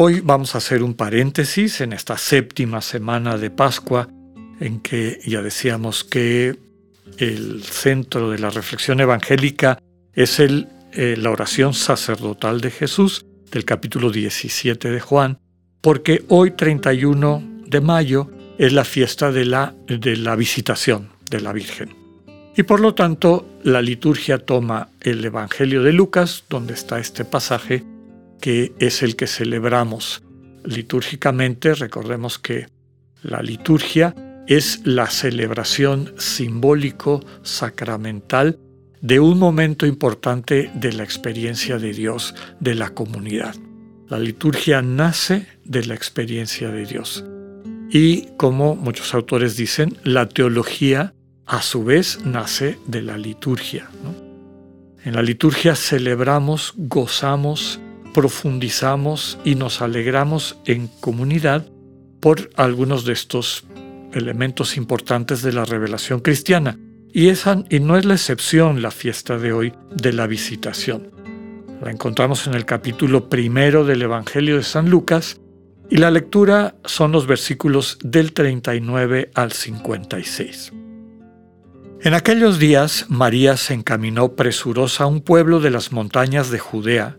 Hoy vamos a hacer un paréntesis en esta séptima semana de Pascua en que ya decíamos que el centro de la reflexión evangélica es el, eh, la oración sacerdotal de Jesús del capítulo 17 de Juan, porque hoy 31 de mayo es la fiesta de la, de la visitación de la Virgen. Y por lo tanto, la liturgia toma el Evangelio de Lucas, donde está este pasaje, que es el que celebramos litúrgicamente. Recordemos que la liturgia es la celebración simbólico sacramental de un momento importante de la experiencia de Dios, de la comunidad. La liturgia nace de la experiencia de Dios. Y como muchos autores dicen, la teología a su vez nace de la liturgia. En la liturgia celebramos, gozamos, profundizamos y nos alegramos en comunidad por algunos de estos elementos importantes de la revelación cristiana. Y, esa, y no es la excepción la fiesta de hoy de la visitación. La encontramos en el capítulo primero del Evangelio de San Lucas y la lectura son los versículos del 39 al 56. En aquellos días María se encaminó presurosa a un pueblo de las montañas de Judea,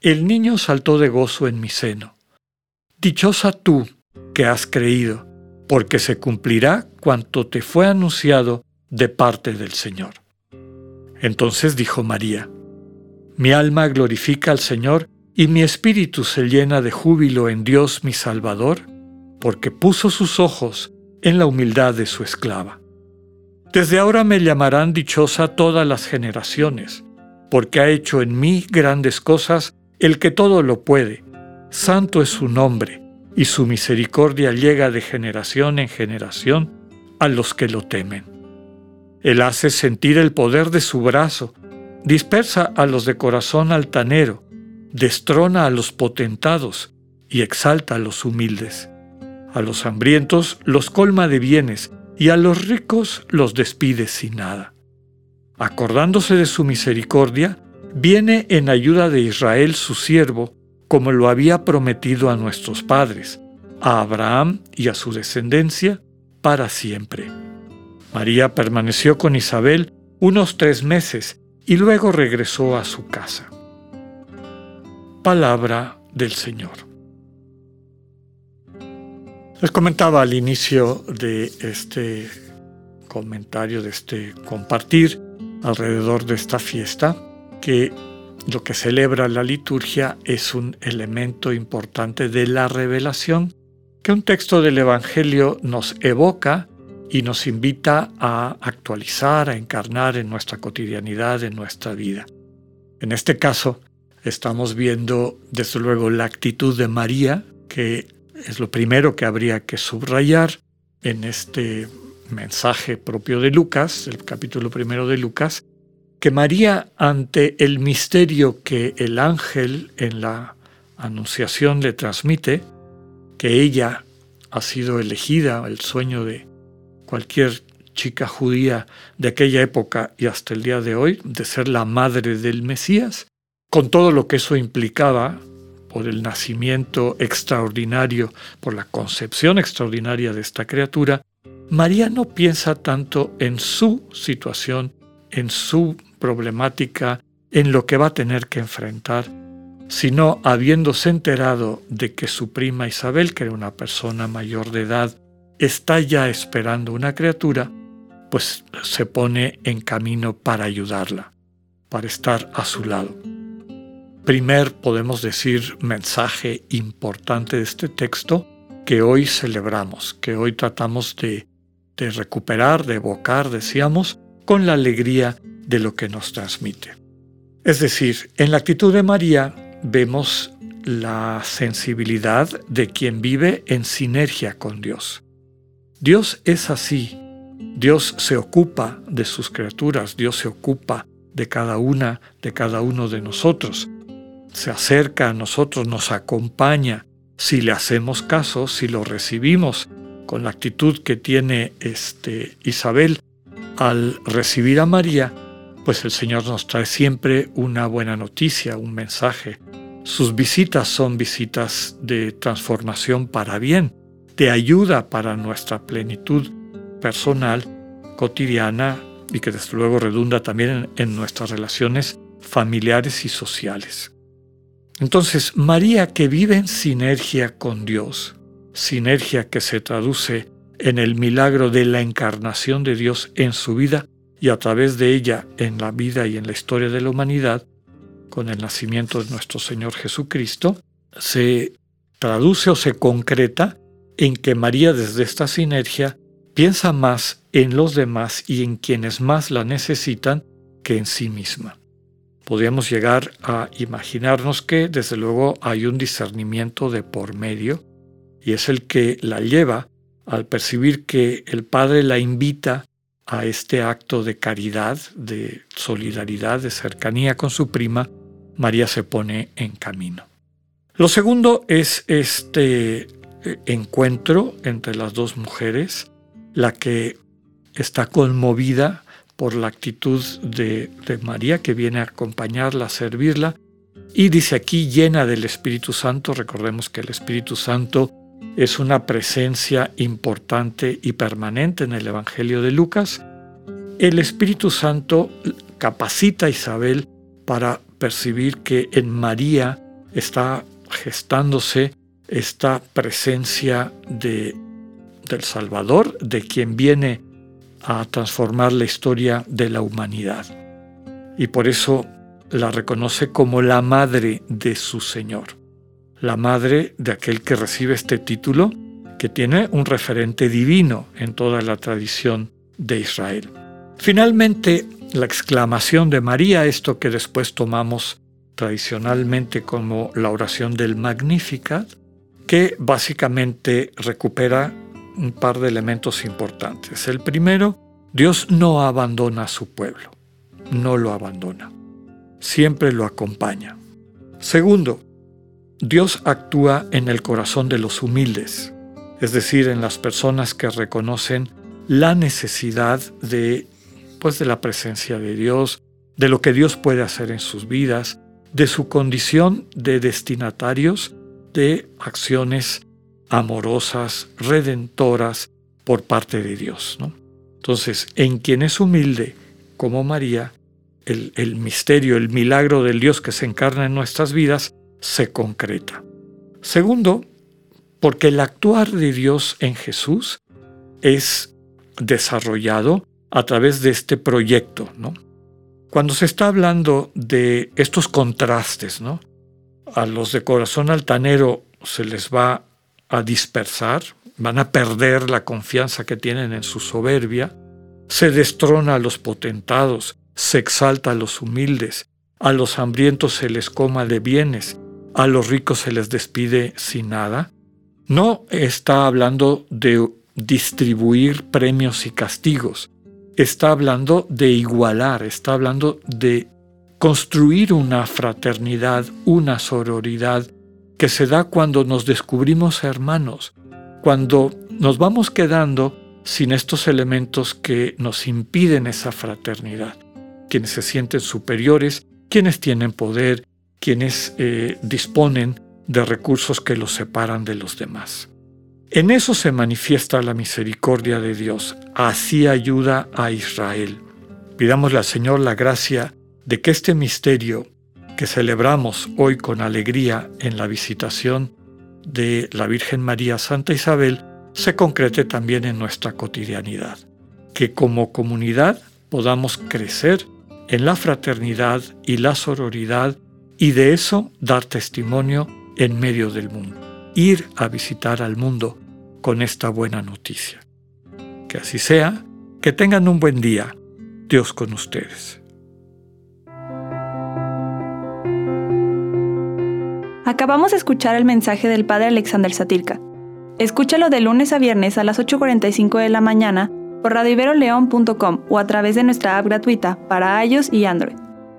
el niño saltó de gozo en mi seno. Dichosa tú que has creído, porque se cumplirá cuanto te fue anunciado de parte del Señor. Entonces dijo María, Mi alma glorifica al Señor y mi espíritu se llena de júbilo en Dios mi Salvador, porque puso sus ojos en la humildad de su esclava. Desde ahora me llamarán dichosa todas las generaciones, porque ha hecho en mí grandes cosas el que todo lo puede. Santo es su nombre, y su misericordia llega de generación en generación a los que lo temen. Él hace sentir el poder de su brazo, dispersa a los de corazón altanero, destrona a los potentados y exalta a los humildes. A los hambrientos los colma de bienes, y a los ricos los despide sin nada. Acordándose de su misericordia, viene en ayuda de Israel su siervo, como lo había prometido a nuestros padres, a Abraham y a su descendencia, para siempre. María permaneció con Isabel unos tres meses y luego regresó a su casa. Palabra del Señor. Les comentaba al inicio de este comentario, de este compartir alrededor de esta fiesta, que lo que celebra la liturgia es un elemento importante de la revelación que un texto del Evangelio nos evoca y nos invita a actualizar, a encarnar en nuestra cotidianidad, en nuestra vida. En este caso, estamos viendo desde luego la actitud de María, que es lo primero que habría que subrayar en este mensaje propio de Lucas, el capítulo primero de Lucas, que María ante el misterio que el ángel en la anunciación le transmite, que ella ha sido elegida, el sueño de cualquier chica judía de aquella época y hasta el día de hoy, de ser la madre del Mesías, con todo lo que eso implicaba por el nacimiento extraordinario, por la concepción extraordinaria de esta criatura, María no piensa tanto en su situación, en su problemática, en lo que va a tener que enfrentar, sino habiéndose enterado de que su prima Isabel, que era una persona mayor de edad está ya esperando una criatura, pues se pone en camino para ayudarla, para estar a su lado. Primer, podemos decir, mensaje importante de este texto que hoy celebramos, que hoy tratamos de, de recuperar, de evocar, decíamos, con la alegría de lo que nos transmite. Es decir, en la actitud de María vemos la sensibilidad de quien vive en sinergia con Dios. Dios es así. Dios se ocupa de sus criaturas, Dios se ocupa de cada una, de cada uno de nosotros. Se acerca a nosotros, nos acompaña. Si le hacemos caso, si lo recibimos con la actitud que tiene este Isabel al recibir a María, pues el Señor nos trae siempre una buena noticia, un mensaje. Sus visitas son visitas de transformación para bien, de ayuda para nuestra plenitud personal, cotidiana y que desde luego redunda también en, nuestras relaciones familiares y sociales. Entonces, María que vive en sinergia con Dios, sinergia que se traduce en el milagro de la encarnación de Dios en su vida, y a través de ella en la vida y en la historia de la humanidad, con el nacimiento de nuestro Señor Jesucristo, se traduce o se concreta en que María desde esta sinergia piensa más en los demás y en quienes más la necesitan que en sí misma. Podríamos llegar a imaginarnos que desde luego hay un discernimiento de por medio y es el que la lleva al percibir que el Padre la invita a este acto de caridad, de solidaridad, de cercanía con su prima, María se pone en camino. Lo segundo es este eh, encuentro entre las dos mujeres, la que está conmovida por la actitud de, de, María que viene a acompañarla, a servirla, y dice aquí llena del Espíritu Santo, recordemos que el Espíritu Santo es una presencia importante y permanente en el Evangelio de Lucas, el Espíritu Santo capacita a Isabel para percibir que en María está gestándose esta presencia de, del Salvador, de quien viene a transformar la historia de la humanidad. Y por eso la reconoce como la madre de su Señor la madre de aquel que recibe este título, que tiene un referente divino en toda la tradición de Israel. Finalmente, la exclamación de María, esto que después tomamos tradicionalmente como la oración del Magnificat, que básicamente recupera un par de elementos importantes. El primero, Dios no abandona a su pueblo, no lo abandona, siempre lo acompaña. Segundo, Dios actúa en el corazón de los humildes, es decir, en las personas que reconocen la necesidad de pues de la presencia de Dios, de lo que Dios puede hacer en sus vidas, de su condición de destinatarios de acciones amorosas, redentoras por parte de Dios. Entonces, en quien es humilde, como María, el, el misterio, el milagro del Dios que se encarna en nuestras vidas, se concreta. Segundo, porque el actuar de Dios en Jesús es desarrollado a través de este proyecto. Cuando se está hablando de estos contrastes. A los de corazón altanero se les va a dispersar, van a perder la confianza que tienen en su soberbia, se destrona a los potentados, se exalta a los humildes, a los hambrientos se les coma de bienes a los ricos se les despide sin nada, no está hablando de distribuir premios y castigos, está hablando de igualar, está hablando de construir una fraternidad, una sororidad que se da cuando nos descubrimos hermanos, cuando nos vamos quedando sin estos elementos que nos impiden esa fraternidad, quienes se sienten superiores, quienes tienen poder, quienes eh, disponen de recursos que los separan de los demás. En eso se manifiesta la misericordia de Dios. Así ayuda a Israel. Pidámosle al Señor la gracia de que este misterio que celebramos hoy con alegría en la visitación de la Virgen María Santa Isabel se concrete también en nuestra cotidianidad. Que como comunidad podamos crecer en la fraternidad y la sororidad y de eso dar testimonio en medio del mundo. Ir a visitar al mundo con esta buena noticia. Que así sea, que tengan un buen día. Dios con ustedes. Acabamos de escuchar el mensaje del Padre Alexander Satirka. Escúchalo de lunes a viernes a las 8.45 de la mañana por radiveroleón.com o a través de nuestra app gratuita para iOS y Android.